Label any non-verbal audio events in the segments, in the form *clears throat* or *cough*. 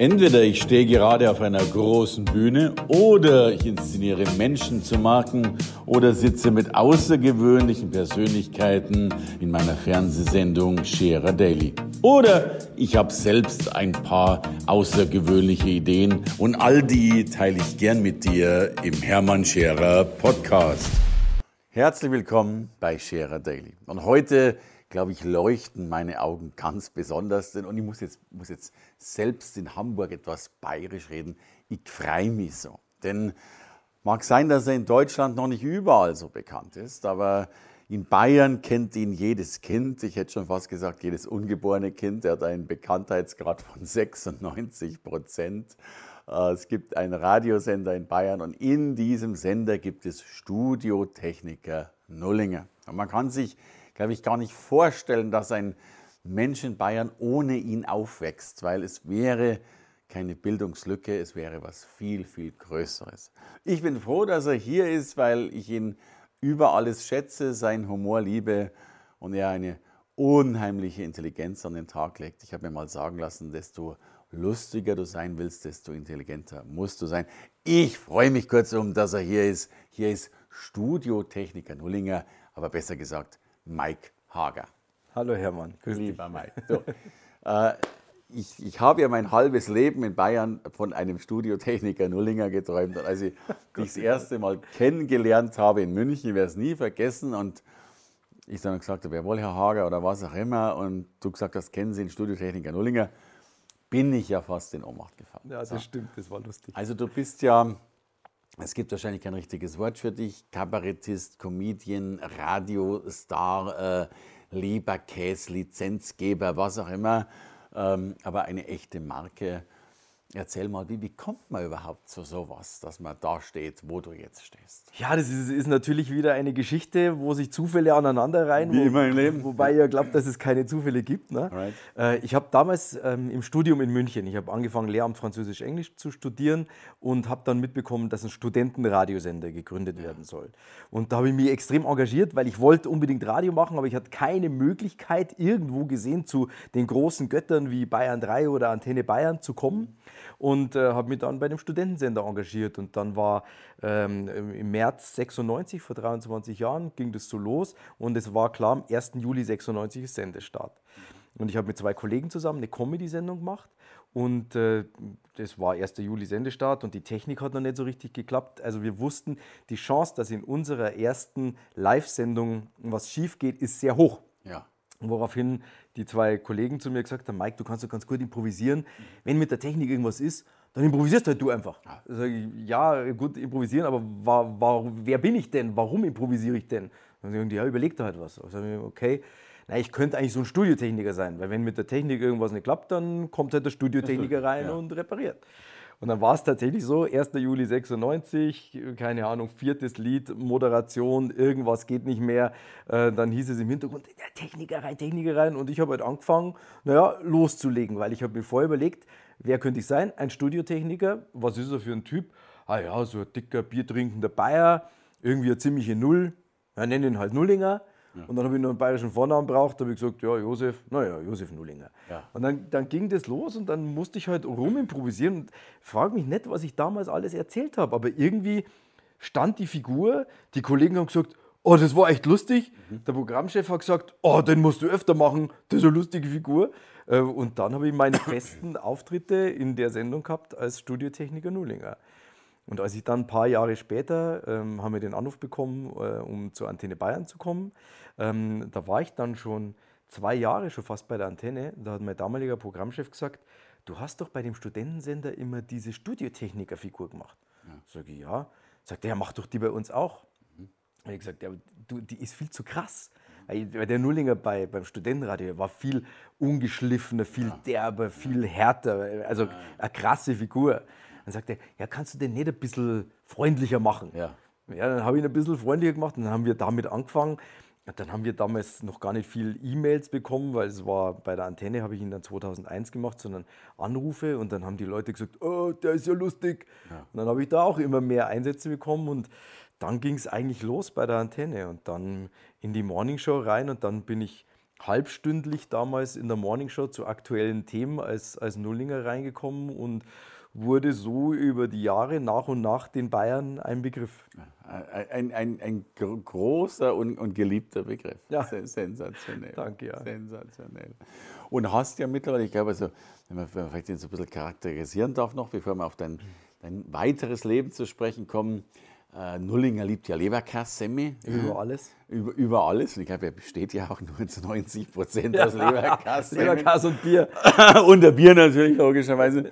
Entweder ich stehe gerade auf einer großen Bühne oder ich inszeniere Menschen zu Marken oder sitze mit außergewöhnlichen Persönlichkeiten in meiner Fernsehsendung Scherer Daily. Oder ich habe selbst ein paar außergewöhnliche Ideen und all die teile ich gern mit dir im Hermann Scherer Podcast. Herzlich willkommen bei Scherer Daily. Und heute glaube ich, leuchten meine Augen ganz besonders. Und ich muss jetzt, muss jetzt selbst in Hamburg etwas bayerisch reden. Ich freue mich so. Denn mag sein, dass er in Deutschland noch nicht überall so bekannt ist, aber in Bayern kennt ihn jedes Kind. Ich hätte schon fast gesagt, jedes ungeborene Kind. Er hat einen Bekanntheitsgrad von 96 Prozent. Äh, es gibt einen Radiosender in Bayern und in diesem Sender gibt es Studiotechniker Nullinger. Und man kann sich glaube ich, gar nicht vorstellen, dass ein Mensch in Bayern ohne ihn aufwächst, weil es wäre keine Bildungslücke, es wäre was viel, viel Größeres. Ich bin froh, dass er hier ist, weil ich ihn über alles schätze, seinen Humor liebe und er eine unheimliche Intelligenz an den Tag legt. Ich habe mir mal sagen lassen, desto lustiger du sein willst, desto intelligenter musst du sein. Ich freue mich kurzum, dass er hier ist. Hier ist Studiotechniker Nullinger, aber besser gesagt Mike Hager. Hallo Hermann, grüß Lieber dich. Mike. So, äh, ich, ich habe ja mein halbes Leben in Bayern von einem Studiotechniker Nullinger geträumt. Und als ich *laughs* dich das erste Mal kennengelernt habe in München, werde es nie vergessen. Und ich dann gesagt habe, jawohl, Herr Hager oder was auch immer. Und du gesagt hast, kennen Sie den Studiotechniker Nullinger? Bin ich ja fast in Ohnmacht gefallen. Ja, das so. stimmt, das war lustig. Also du bist ja es gibt wahrscheinlich kein richtiges Wort für dich, Kabarettist, Comedian, Radiostar, äh, Leberkäse, Lizenzgeber, was auch immer, ähm, aber eine echte Marke Erzähl mal, wie, wie kommt man überhaupt zu sowas, dass man da steht, wo du jetzt stehst? Ja, das ist, ist natürlich wieder eine Geschichte, wo sich Zufälle aneinander rein. Wie wo, immer im Leben. Wobei ihr glaubt, dass es keine Zufälle gibt. Ne? Right. Äh, ich habe damals ähm, im Studium in München, ich habe angefangen, Lehramt Französisch-Englisch zu studieren und habe dann mitbekommen, dass ein Studentenradiosender gegründet ja. werden soll. Und da habe ich mich extrem engagiert, weil ich wollte unbedingt Radio machen, aber ich hatte keine Möglichkeit, irgendwo gesehen zu den großen Göttern wie Bayern 3 oder Antenne Bayern zu kommen und äh, habe mich dann bei dem Studentensender engagiert. Und dann war ähm, im März 96, vor 23 Jahren, ging das so los und es war klar, am 1. Juli 96 ist Sendestart. Und ich habe mit zwei Kollegen zusammen eine Comedy-Sendung gemacht und äh, das war 1. Juli Sendestart und die Technik hat noch nicht so richtig geklappt. Also wir wussten, die Chance, dass in unserer ersten Live-Sendung was schief geht, ist sehr hoch. Ja. Woraufhin die zwei Kollegen zu mir gesagt haben, Mike, du kannst doch ganz gut improvisieren. Wenn mit der Technik irgendwas ist, dann improvisierst halt du einfach. Ich, ja gut, improvisieren, aber war, war, wer bin ich denn? Warum improvisiere ich denn? Dann sagen die, ja, überleg da halt was. Dann sage ich, okay, na, ich könnte eigentlich so ein Studiotechniker sein, weil wenn mit der Technik irgendwas nicht klappt, dann kommt halt der Studiotechniker rein ja. und repariert. Und dann war es tatsächlich so, 1. Juli 96, keine Ahnung, viertes Lied, Moderation, irgendwas geht nicht mehr. Äh, dann hieß es im Hintergrund, der Techniker rein, Techniker rein. Und ich habe halt angefangen, naja, loszulegen, weil ich habe mir vorher überlegt, wer könnte ich sein? Ein Studiotechniker, was ist er für ein Typ? Ah ja, so ein dicker, biertrinkender Bayer, irgendwie eine ziemliche Null. Ja, nennen ihn halt Nullinger. Ja. Und dann habe ich noch einen bayerischen Vornamen braucht, habe ich gesagt, ja, Josef, naja, Josef Nullinger. Ja. Und dann, dann ging das los und dann musste ich halt rumimprovisieren und frage mich nicht, was ich damals alles erzählt habe, aber irgendwie stand die Figur, die Kollegen haben gesagt, oh, das war echt lustig. Mhm. Der Programmchef hat gesagt, oh, den musst du öfter machen, das ist eine lustige Figur. Äh, und dann habe ich meine *coughs* festen Auftritte in der Sendung gehabt als Studiotechniker Nullinger. Und als ich dann ein paar Jahre später ähm, haben wir den Anruf bekommen, äh, um zur Antenne Bayern zu kommen, ähm, da war ich dann schon zwei Jahre schon fast bei der Antenne. Da hat mein damaliger Programmchef gesagt, du hast doch bei dem Studentensender immer diese Studiotechniker-Figur gemacht. Ja. Sag ich, ja. Sagt er, ja, mach doch die bei uns auch. Mhm. Und ich gesagt, ja, du, die ist viel zu krass. Weil der Nullinger bei, beim Studentenradio war viel ungeschliffener, viel ja. derber, viel härter. Also eine krasse Figur. Dann sagt er, ja, kannst du den nicht ein bisschen freundlicher machen? Ja. Ja, dann habe ich ihn ein bisschen freundlicher gemacht und dann haben wir damit angefangen. Dann haben wir damals noch gar nicht viel E-Mails bekommen, weil es war bei der Antenne, habe ich ihn dann 2001 gemacht, sondern Anrufe und dann haben die Leute gesagt, oh, der ist ja lustig. Ja. Und dann habe ich da auch immer mehr Einsätze bekommen und dann ging es eigentlich los bei der Antenne und dann in die Morningshow rein und dann bin ich halbstündlich damals in der Morningshow zu aktuellen Themen als, als Nullinger reingekommen und wurde so über die Jahre nach und nach den Bayern ein Begriff. Ein, ein, ein großer und, und, geliebter Begriff. Ja. Sensationell. Danke, ja. Sensationell. Und hast ja mittlerweile, ich glaube, also, wenn man vielleicht so ein bisschen charakterisieren darf noch, bevor wir auf dein, dein weiteres Leben zu sprechen kommen, äh, Nullinger liebt ja Leberkass-Semi. Über alles. Über, über alles. Und ich glaube, er besteht ja auch nur zu 90 Prozent aus Leberkass. Leberkass und Bier. *laughs* und der Bier natürlich, logischerweise.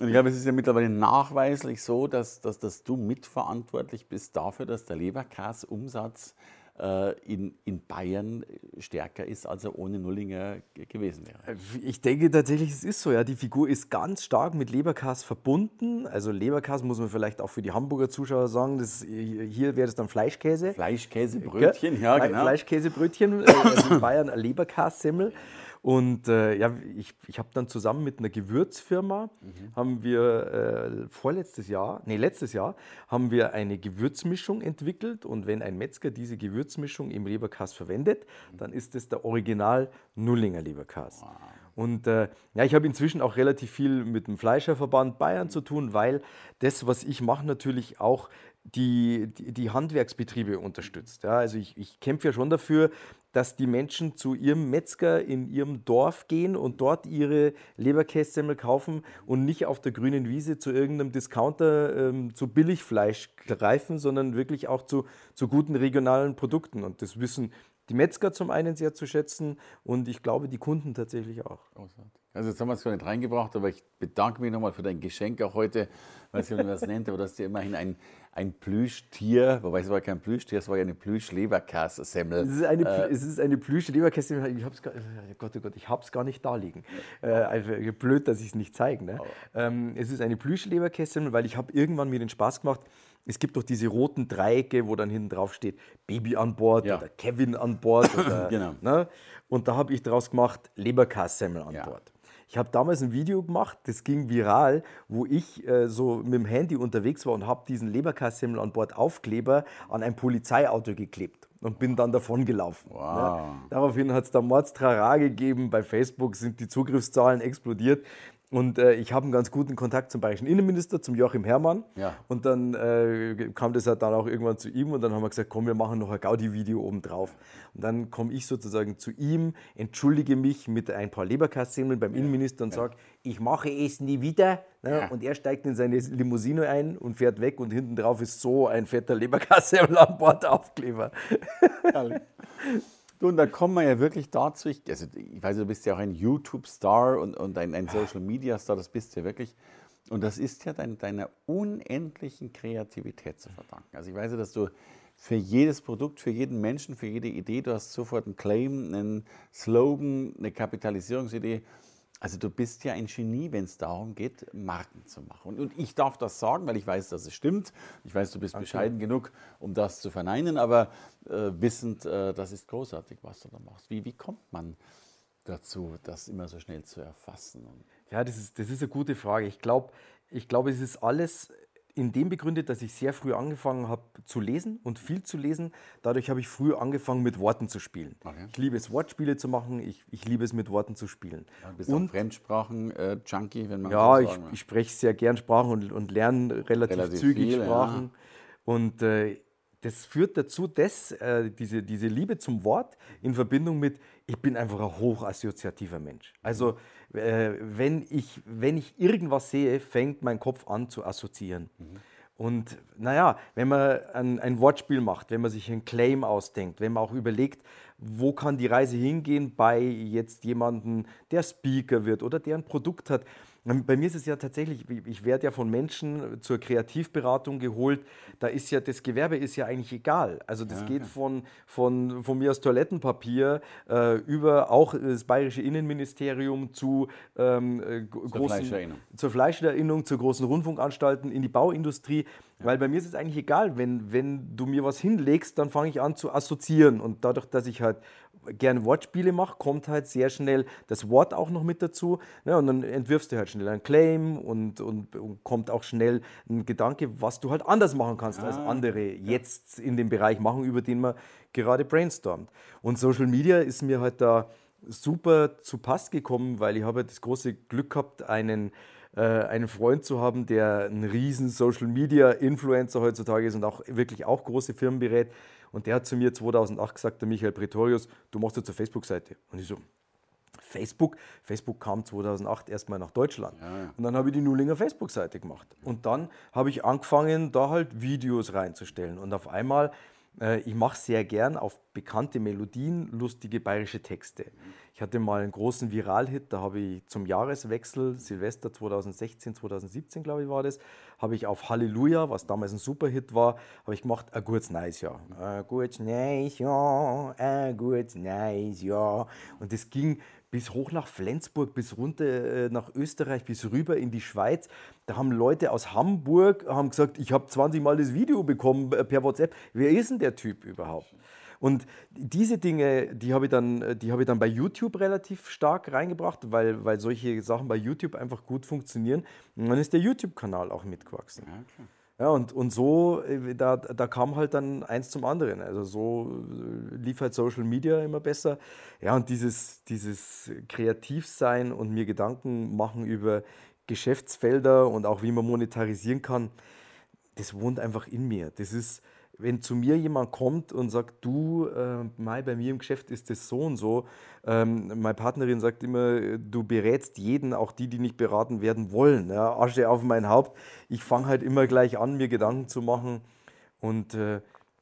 Und ich glaube, es ist ja mittlerweile nachweislich so, dass, dass, dass du mitverantwortlich bist dafür, dass der Leberkass-Umsatz äh, in, in Bayern stärker ist, als er ohne Nullinger gewesen wäre. Ich denke tatsächlich, es ist so. Ja. Die Figur ist ganz stark mit Leberkass verbunden. Also Leberkass muss man vielleicht auch für die Hamburger Zuschauer sagen. Das, hier wäre das dann Fleischkäse. Fleischkäsebrötchen, ja, genau. Fleischkäsebrötchen, äh, also in Bayern Leberkassemmel. Und äh, ja, ich, ich habe dann zusammen mit einer Gewürzfirma, mhm. haben wir äh, vorletztes Jahr, nee, letztes Jahr, haben wir eine Gewürzmischung entwickelt. Und wenn ein Metzger diese Gewürzmischung im Leberkass verwendet, mhm. dann ist es der Original Nullinger Leberkass. Wow. Und äh, ja, ich habe inzwischen auch relativ viel mit dem Fleischerverband Bayern zu tun, weil das, was ich mache, natürlich auch die, die, die Handwerksbetriebe unterstützt. Ja, also ich, ich kämpfe ja schon dafür, dass die Menschen zu ihrem Metzger in ihrem Dorf gehen und dort ihre Leberkässemmel kaufen und nicht auf der grünen Wiese zu irgendeinem Discounter ähm, zu Billigfleisch greifen, sondern wirklich auch zu, zu guten regionalen Produkten. Und das wissen die Metzger zum einen sehr zu schätzen und ich glaube die Kunden tatsächlich auch. Also jetzt haben wir es gar nicht reingebracht, aber ich bedanke mich nochmal für dein Geschenk auch heute, weil ich das nennt, aber dass dir immerhin ein, ein Plüschtier, wobei es war kein Plüschtier, es war ja eine Plüsch-Leberkass-Semmel. Es ist eine, äh, es ist eine Plüsch-Leberkass-Semmel, ich hab's gar, oh Gott, oh Gott, ich hab's gar nicht da liegen. Äh, also blöd, dass ich es nicht zeige. Ne? Oh. Ähm, es ist eine Plüsch-Leberkässemmel, weil ich habe irgendwann mir den Spaß gemacht, es gibt doch diese roten Dreiecke, wo dann hinten drauf steht Baby an Bord ja. oder Kevin an Bord. Oder, *laughs* genau. ne? Und da habe ich daraus gemacht Leberkassemmel an ja. Bord. Ich habe damals ein Video gemacht, das ging viral, wo ich äh, so mit dem Handy unterwegs war und habe diesen Leberkassemmel an Bord Aufkleber an ein Polizeiauto geklebt und bin dann davon gelaufen. Wow. Ja. Daraufhin hat es da Mordstrara gegeben, bei Facebook sind die Zugriffszahlen explodiert. Und äh, ich habe einen ganz guten Kontakt zum bayerischen Innenminister, zum Joachim Herrmann. Ja. Und dann äh, kam das halt dann auch irgendwann zu ihm und dann haben wir gesagt, komm, wir machen noch ein Gaudi-Video oben drauf. Und dann komme ich sozusagen zu ihm, entschuldige mich mit ein paar Leberkassemmeln beim ja. Innenminister und ja. sage, ich mache es nie wieder. Ne? Und er steigt in seine Limousine ein und fährt weg und hinten drauf ist so ein fetter Leberkassemmel an Bord Aufkleber. *laughs* Du, und da kommen wir ja wirklich dazu, ich, also ich weiß, du bist ja auch ein YouTube-Star und, und ein, ein Social-Media-Star, das bist du ja wirklich. Und das ist ja dein, deiner unendlichen Kreativität zu verdanken. Also ich weiß ja, dass du für jedes Produkt, für jeden Menschen, für jede Idee, du hast sofort einen Claim, einen Slogan, eine Kapitalisierungsidee. Also du bist ja ein Genie, wenn es darum geht, Marken zu machen. Und, und, ich darf das sagen, weil ich weiß, dass es stimmt. Ich weiß, du bist okay. bescheiden genug, um das zu verneinen, aber äh, wissend, äh, das ist großartig, was du da machst. Wie, wie kommt man dazu, das immer so schnell zu erfassen? Ja, das ist, das ist eine gute Frage. Ich glaube, ich glaub, es ist alles in dem begründet, dass ich sehr früh angefangen habe zu lesen und viel zu lesen. Dadurch habe ich früh angefangen, mit Worten zu spielen. Okay. Ich liebe es, Wortspiele zu machen. Ich, ich liebe es, mit Worten zu spielen. Ja, bist und Fremdsprachen-Junkie, äh, wenn man Ja, so ich, ich, spreche sehr gern Sprachen und, und lerne relativ, relativ zügig viele, Sprachen. Ja. Und äh, das führt dazu, dass äh, diese, diese Liebe zum Wort in Verbindung mit, ich bin einfach ein hochassoziativer Mensch. Also äh, wenn, ich, wenn ich irgendwas sehe, fängt mein Kopf an zu assoziieren. Mhm. Und naja, wenn man ein, ein, Wortspiel macht, wenn man sich einen Claim ausdenkt, wenn man auch überlegt, wo kann die Reise hingehen bei jetzt jemandem, der Speaker wird oder der ein Produkt hat, bei mir ist es ja tatsächlich, ich werde ja von Menschen zur Kreativberatung geholt. Da ist ja das Gewerbe ist ja eigentlich egal. Also das ja, geht von, von, von mir aus Toilettenpapier äh, über auch das bayerische Innenministerium zu ähm, äh, zur großen Fleischerinnung. zur Fleischerinnung, zu großen Rundfunkanstalten in die Bauindustrie. Ja. Weil bei mir ist es eigentlich egal, wenn, wenn du mir was hinlegst, dann fange ich an zu assoziieren. Und dadurch, dass ich halt gerne Wortspiele mache, kommt halt sehr schnell das Wort auch noch mit dazu. Ne? Und dann entwirfst du halt schnell einen Claim und, und, und, kommt auch schnell ein Gedanke, was du halt anders machen kannst, ah, als andere jetzt in dem Bereich machen, über den man gerade brainstormt. Und Social Media ist mir halt da super zu Pass gekommen, weil ich habe das große Glück gehabt, einen äh, einen Freund zu haben, der ein riesen Social Media Influencer heutzutage ist und auch wirklich auch große Firmen berät. Und der hat zu mir 2008 gesagt, der Michael Pretorius, du machst jetzt eine Facebook-Seite. Und ich so, Facebook. Facebook kam 2008 erstmal nach Deutschland. Ja, ja. Und dann habe ich die Nullinger Facebook-Seite gemacht. Und dann habe ich angefangen, da halt Videos reinzustellen. Und auf einmal ich mache sehr gern auf bekannte Melodien lustige bayerische Texte. Ich hatte mal einen großen Viral-Hit, da habe ich zum Jahreswechsel, Silvester 2016, 2017 glaube ich war das, habe ich auf Halleluja, was damals ein Superhit war, habe ich gemacht, a gutes nice Jahr. A gutes nice Jahr, a gutes nice Jahr. Und das ging bis hoch nach Flensburg, bis runter äh, nach Österreich, bis rüber in die Schweiz. Da haben Leute aus Hamburg haben gesagt, ich habe 20 Mal das Video bekommen äh, per WhatsApp. Wer ist denn der Typ überhaupt? Und diese Dinge, die habe ich, dann, hab ich dann bei YouTube relativ stark reingebracht, weil, weil solche Sachen bei YouTube einfach gut funktionieren. Und dann ist der YouTube-Kanal auch mitgewachsen. Ja, okay. Ja, und, und so, äh, da, da kam halt dann eins zum anderen. Also so äh, lief halt Social Media immer besser. Ja, und dieses, dieses Kreativsein und mir Gedanken machen über Geschäftsfelder und auch wie man monetarisieren kann, das wohnt einfach in mir. Das ist, wenn zu mir jemand kommt und sagt, du, äh, Mai, bei mir im Geschäft ist das so und so, ähm, meine Partnerin sagt immer, du berätst jeden, auch die, die nicht beraten werden wollen. Ja, Asche auf mein Haupt. Ich fange halt immer gleich an, mir Gedanken zu machen und äh,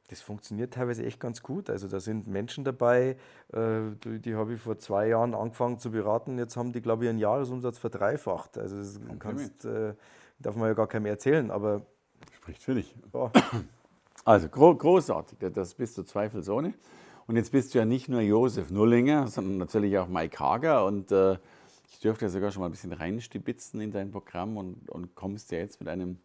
das funktioniert teilweise echt ganz gut. Also da sind Menschen dabei, äh, die, die habe ich vor zwei Jahren angefangen zu beraten. Jetzt haben die, glaube ich, ihren Jahresumsatz verdreifacht. Also das kannst, äh, darf man ja gar keinem erzählen, aber... Spricht für dich. Ja. *coughs* Also gro großartig, das bist du zweifelsohne. Und jetzt bist du ja nicht nur Josef Nullinger, sondern natürlich auch Mike Hager. Und äh, ich dürfte ja sogar schon mal ein bisschen reinstibitzen in dein Programm und, und kommst ja jetzt mit einem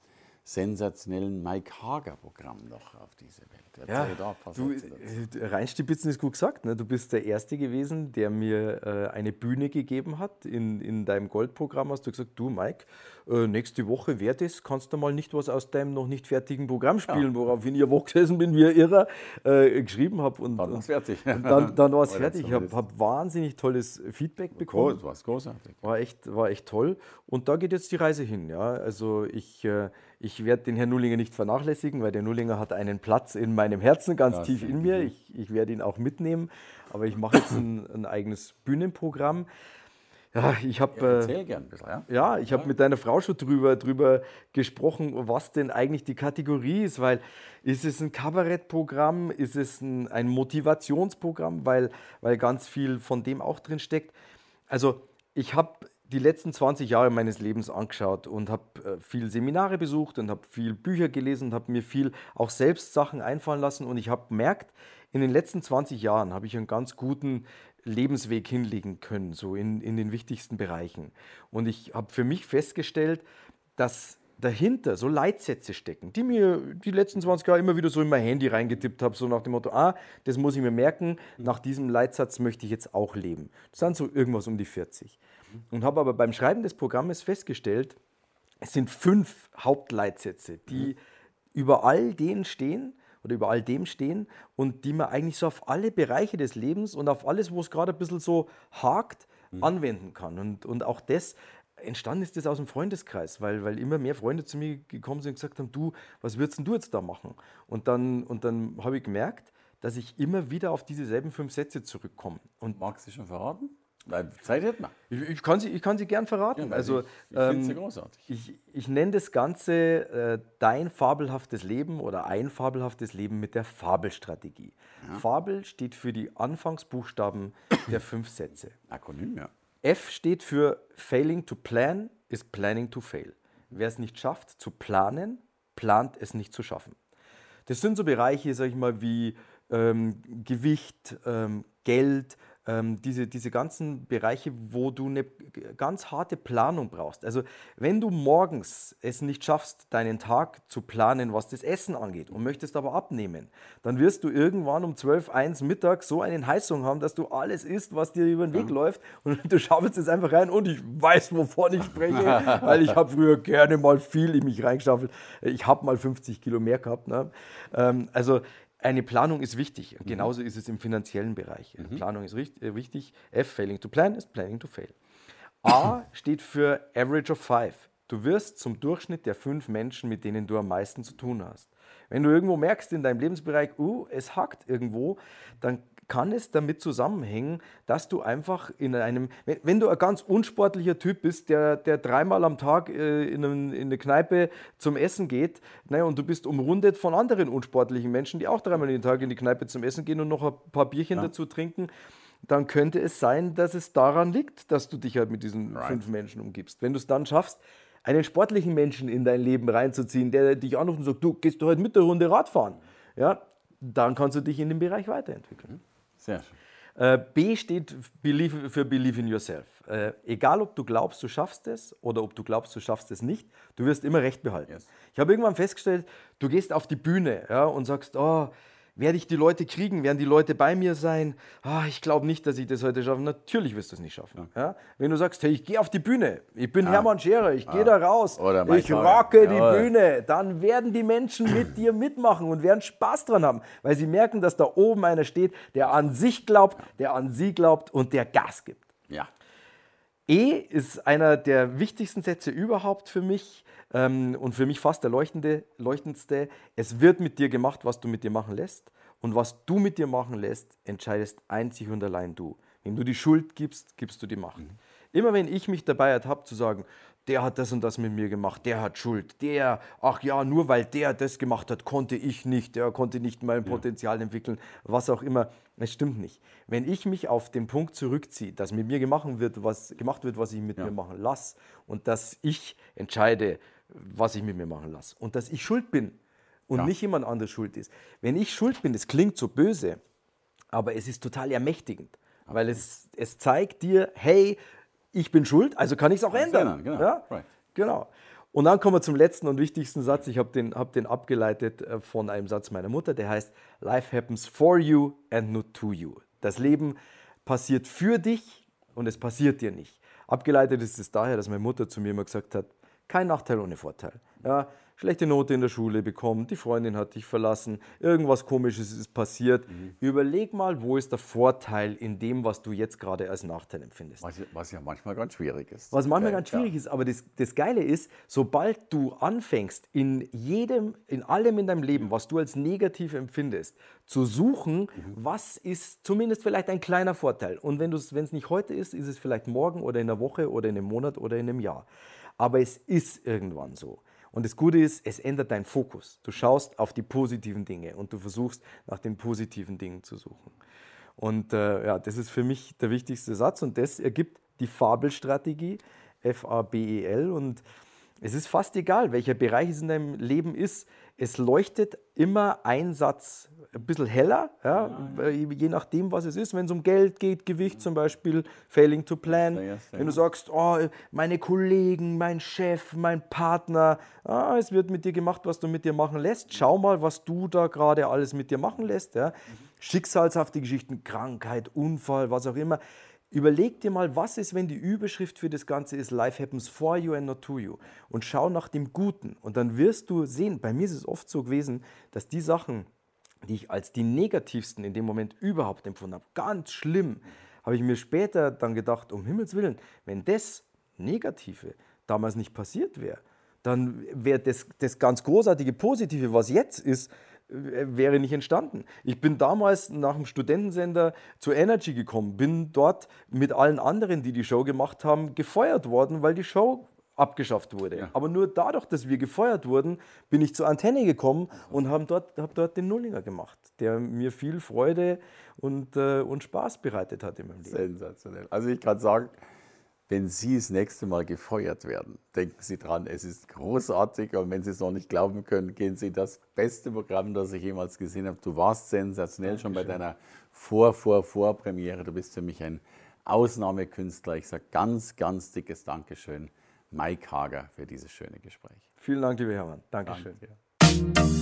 sensationellen Mike Hager-Programm noch auf diese Welt. Ja, da, du, äh, reinstibitzen ist gut gesagt. Ne? Du bist der Erste gewesen, der mir äh, eine Bühne gegeben hat. In, in deinem Goldprogramm hast du gesagt, du Mike, äh, nächste Woche wäre das, kannst du mal nicht was aus deinem noch nicht fertigen Programm spielen, ja. woraufhin ich wach gesessen bin, wie ein Irrer, äh, geschrieben habe. Und, dann war es fertig. *laughs* Dann, dann war es fertig. Ich habe hab wahnsinnig tolles Feedback bekommen. War großartig. War echt, war echt toll. Und da geht jetzt die Reise hin. Ja? Also ich, äh, ich werde den Herrn Nullinger nicht vernachlässigen, weil der Nullinger hat einen Platz in meinem Herzen ganz ja, tief in mir. Ich, ich werde ihn auch mitnehmen. Aber ich mache jetzt ein, ein eigenes Bühnenprogramm. Ja, ich habe ja, erzähl gern ein bisschen, ja. Ja, ich habe mit deiner Frau schon drüber, drüber gesprochen, was denn eigentlich die Kategorie ist, weil ist es ein Kabarettprogramm, ist es ein, ein Motivationsprogramm, weil, weil ganz viel von dem auch drin steckt. Also ich habe die letzten 20 Jahre meines Lebens angeschaut und habe äh, viel Seminare besucht und habe viel Bücher gelesen und habe mir viel auch selbst Sachen einfallen lassen und ich habe gemerkt, in den letzten 20 Jahren habe ich einen ganz guten Lebensweg hinlegen können, so in, in den wichtigsten Bereichen. Und ich habe für mich festgestellt, dass dahinter so Leitsätze stecken, die mir die letzten 20 Jahre immer wieder so in mein Handy reingetippt habe, so nach dem Motto, ah, das muss ich mir merken, nach diesem Leitsatz möchte ich jetzt auch leben. Das sind so irgendwas um die 40. Und habe aber beim Schreiben des Programmes festgestellt, es sind fünf Hauptleitsätze, die über all denen stehen, oder über all dem stehen und die man eigentlich so auf alle Bereiche des Lebens und auf alles, wo es gerade ein bisschen so hakt, mhm. anwenden kann. Und, und auch das entstanden ist das aus dem Freundeskreis, weil, weil immer mehr Freunde zu mir gekommen sind und gesagt haben, du, was würdest du jetzt da machen? Und dann, und dann habe ich gemerkt, dass ich immer wieder auf diese selben fünf Sätze zurückkomme. Und Magst du schon verraten? Zeit hätten wir. Ich, ich, kann sie, ich kann sie gern verraten. Ja, also, ich, ich ähm, sie großartig. Ich, ich nenne das Ganze äh, dein fabelhaftes Leben oder ein fabelhaftes Leben mit der Fabelstrategie. Ja. Fabel steht für die Anfangsbuchstaben der fünf Sätze. Akronym, ja. F steht für Failing to plan is planning to fail. Wer es nicht schafft zu planen, plant es nicht zu schaffen. Das sind so Bereiche, sag ich mal, wie ähm, Gewicht, ähm, Geld, ähm, diese, diese ganzen Bereiche, wo du eine ganz harte Planung brauchst. Also wenn du morgens es nicht schaffst, deinen Tag zu planen, was das Essen angeht und möchtest aber abnehmen, dann wirst du irgendwann um 12, 1 Mittag so einen Heißung haben, dass du alles isst, was dir über den Weg ja. läuft und du schaufelst es einfach rein und ich weiß, wovon ich spreche, *laughs* weil ich habe früher gerne mal viel in mich reingeschaufelt. Ich habe mal 50 Kilo mehr gehabt. Ne? Ähm, also eine Planung ist wichtig. Mhm. Genauso ist es im finanziellen Bereich. Mhm. Planung ist äh, wichtig. F, failing to plan, ist planning to fail. A *laughs* steht für Average of Five. Du wirst zum Durchschnitt der fünf Menschen, mit denen du am meisten zu tun hast. Wenn du irgendwo merkst in deinem Lebensbereich, uh, es hakt irgendwo, dann kann es damit zusammenhängen, dass du einfach in einem, wenn, wenn du ein ganz unsportlicher Typ bist, der, der dreimal am Tag äh, in, einem, in eine Kneipe zum Essen geht ne, und du bist umrundet von anderen unsportlichen Menschen, die auch dreimal in den Tag in die Kneipe zum Essen gehen und noch ein paar Bierchen ja. dazu trinken, dann könnte es sein, dass es daran liegt, dass du dich halt mit diesen right. fünf Menschen umgibst. Wenn du es dann schaffst, einen sportlichen Menschen in dein Leben reinzuziehen, der dich anruft und sagt, du gehst du heute mit der Runde Radfahren, ja, dann kannst du dich in dem Bereich weiterentwickeln. Sehr schön. Äh, B steht für Believe in Yourself. Äh, egal, ob du glaubst, du schaffst es oder ob du glaubst, du schaffst es nicht, du wirst immer Recht behalten. Yes. Ich habe irgendwann festgestellt, du gehst auf die Bühne ja, und sagst, oh, werde ich die Leute kriegen? Werden die Leute bei mir sein? Ah, ich glaube nicht, dass ich das heute schaffe. Natürlich wirst du es nicht schaffen. Ja. Ja? Wenn du sagst, hey, ich gehe auf die Bühne, ich bin ah. Hermann Scherer, ich ah. gehe da raus, ich rocke die Bühne, dann werden die Menschen mit *clears throat* dir mitmachen und werden Spaß dran haben, weil sie merken, dass da oben einer steht, der an sich glaubt, der an sie glaubt und der Gas gibt. Ja. E ist einer der wichtigsten Sätze überhaupt für mich ähm, und für mich fast der leuchtende, leuchtendste. Es wird mit dir gemacht, was du mit dir machen lässt. Und was du mit dir machen lässt, entscheidest einzig und allein du. Wenn du die Schuld gibst, gibst du die Macht. Mhm. Immer wenn ich mich dabei ertappe zu sagen, der hat das und das mit mir gemacht, der hat Schuld, der, ach ja, nur weil der das gemacht hat, konnte ich nicht, der konnte nicht mein Potenzial ja. entwickeln, was auch immer. Es stimmt nicht. Wenn ich mich auf den Punkt zurückziehe, dass mit mir gemacht wird, was, gemacht wird, was ich mit ja. mir machen lasse und dass ich entscheide, was ich mit mir machen lasse und dass ich schuld bin und ja. nicht jemand anderes schuld ist. Wenn ich schuld bin, das klingt so böse, aber es ist total ermächtigend, weil es, es zeigt dir, hey, ich bin schuld, also kann ich es auch ändern. Genau. Ja? Right. genau. Und dann kommen wir zum letzten und wichtigsten Satz. Ich habe den, hab den abgeleitet äh, von einem Satz meiner Mutter, der heißt, Life happens for you and not to you. Das Leben passiert für dich und es passiert dir nicht. Abgeleitet ist es daher, dass meine Mutter zu mir immer gesagt hat, kein Nachteil ohne Vorteil. Ja, schlechte Note in der Schule bekommen, die Freundin hat dich verlassen, irgendwas Komisches ist passiert. Mhm. Überleg mal, wo ist der Vorteil in dem, was du jetzt gerade als Nachteil empfindest. Was, was ja manchmal ganz schwierig ist. Was manchmal ja, ganz schwierig ja. ist, aber das, das Geile ist, sobald du anfängst, in jedem, in allem in deinem Leben, was du als negativ empfindest, zu suchen, mhm. was ist zumindest vielleicht ein kleiner Vorteil. Und wenn es nicht heute ist, ist es vielleicht morgen oder in einer Woche oder in einem Monat oder in einem Jahr aber es ist irgendwann so. Und das Gute ist, es ändert deinen Fokus. Du schaust auf die positiven Dinge und du versuchst nach den positiven Dingen zu suchen. Und äh, ja, das ist für mich der wichtigste Satz und das ergibt die Fabelstrategie, F-A-B-E-L. Und es ist fast egal, welcher Bereich es in deinem Leben ist. Es leuchtet immer ein Satz ein bisschen heller, ja, je nachdem, was es ist. Wenn es um Geld geht, Gewicht zum Beispiel, failing to plan. Wenn du sagst, oh, meine Kollegen, mein Chef, mein Partner, ah, es wird mit dir gemacht, was du mit dir machen lässt. Schau mal, was du da gerade alles mit dir machen lässt. Ja. Schicksalshafte Geschichten, Krankheit, Unfall, was auch immer. Überleg dir mal, was ist, wenn die Überschrift für das Ganze ist, Life happens for you and not to you. Und schau nach dem Guten. Und dann wirst du sehen, bei mir ist es oft so gewesen, dass die Sachen, die ich als die negativsten in dem Moment überhaupt empfunden habe, ganz schlimm, habe ich mir später dann gedacht, um Himmels Willen, wenn das Negative damals nicht passiert wäre, dann wäre das, das ganz großartige Positive, was jetzt ist, wäre nicht entstanden. Ich bin damals nach dem Studentensender zu Energy gekommen, bin dort mit allen anderen, die die Show gemacht haben, gefeuert worden, weil die Show abgeschafft wurde. Ja. Aber nur dadurch, dass wir gefeuert wurden, bin ich zur Antenne gekommen und habe dort, hab dort den Nullinger gemacht, der mir viel Freude und, äh, und Spaß bereitet hat in meinem Leben. Sensationell. Also ich kann sagen, wenn Sie das nächste Mal gefeuert werden, denken Sie dran, es ist großartig und wenn Sie es noch nicht glauben können, gehen Sie das beste Programm, das ich jemals gesehen habe. Du warst sensationell Dankeschön. schon bei deiner Vor-, Vor-, Vor-Premiere. Du bist für mich ein Ausnahmekünstler. Ich sage ganz, ganz dickes Dankeschön, Mike Hager, für dieses schöne Gespräch. Vielen Dank, lieber Hermann. Dankeschön. Danke.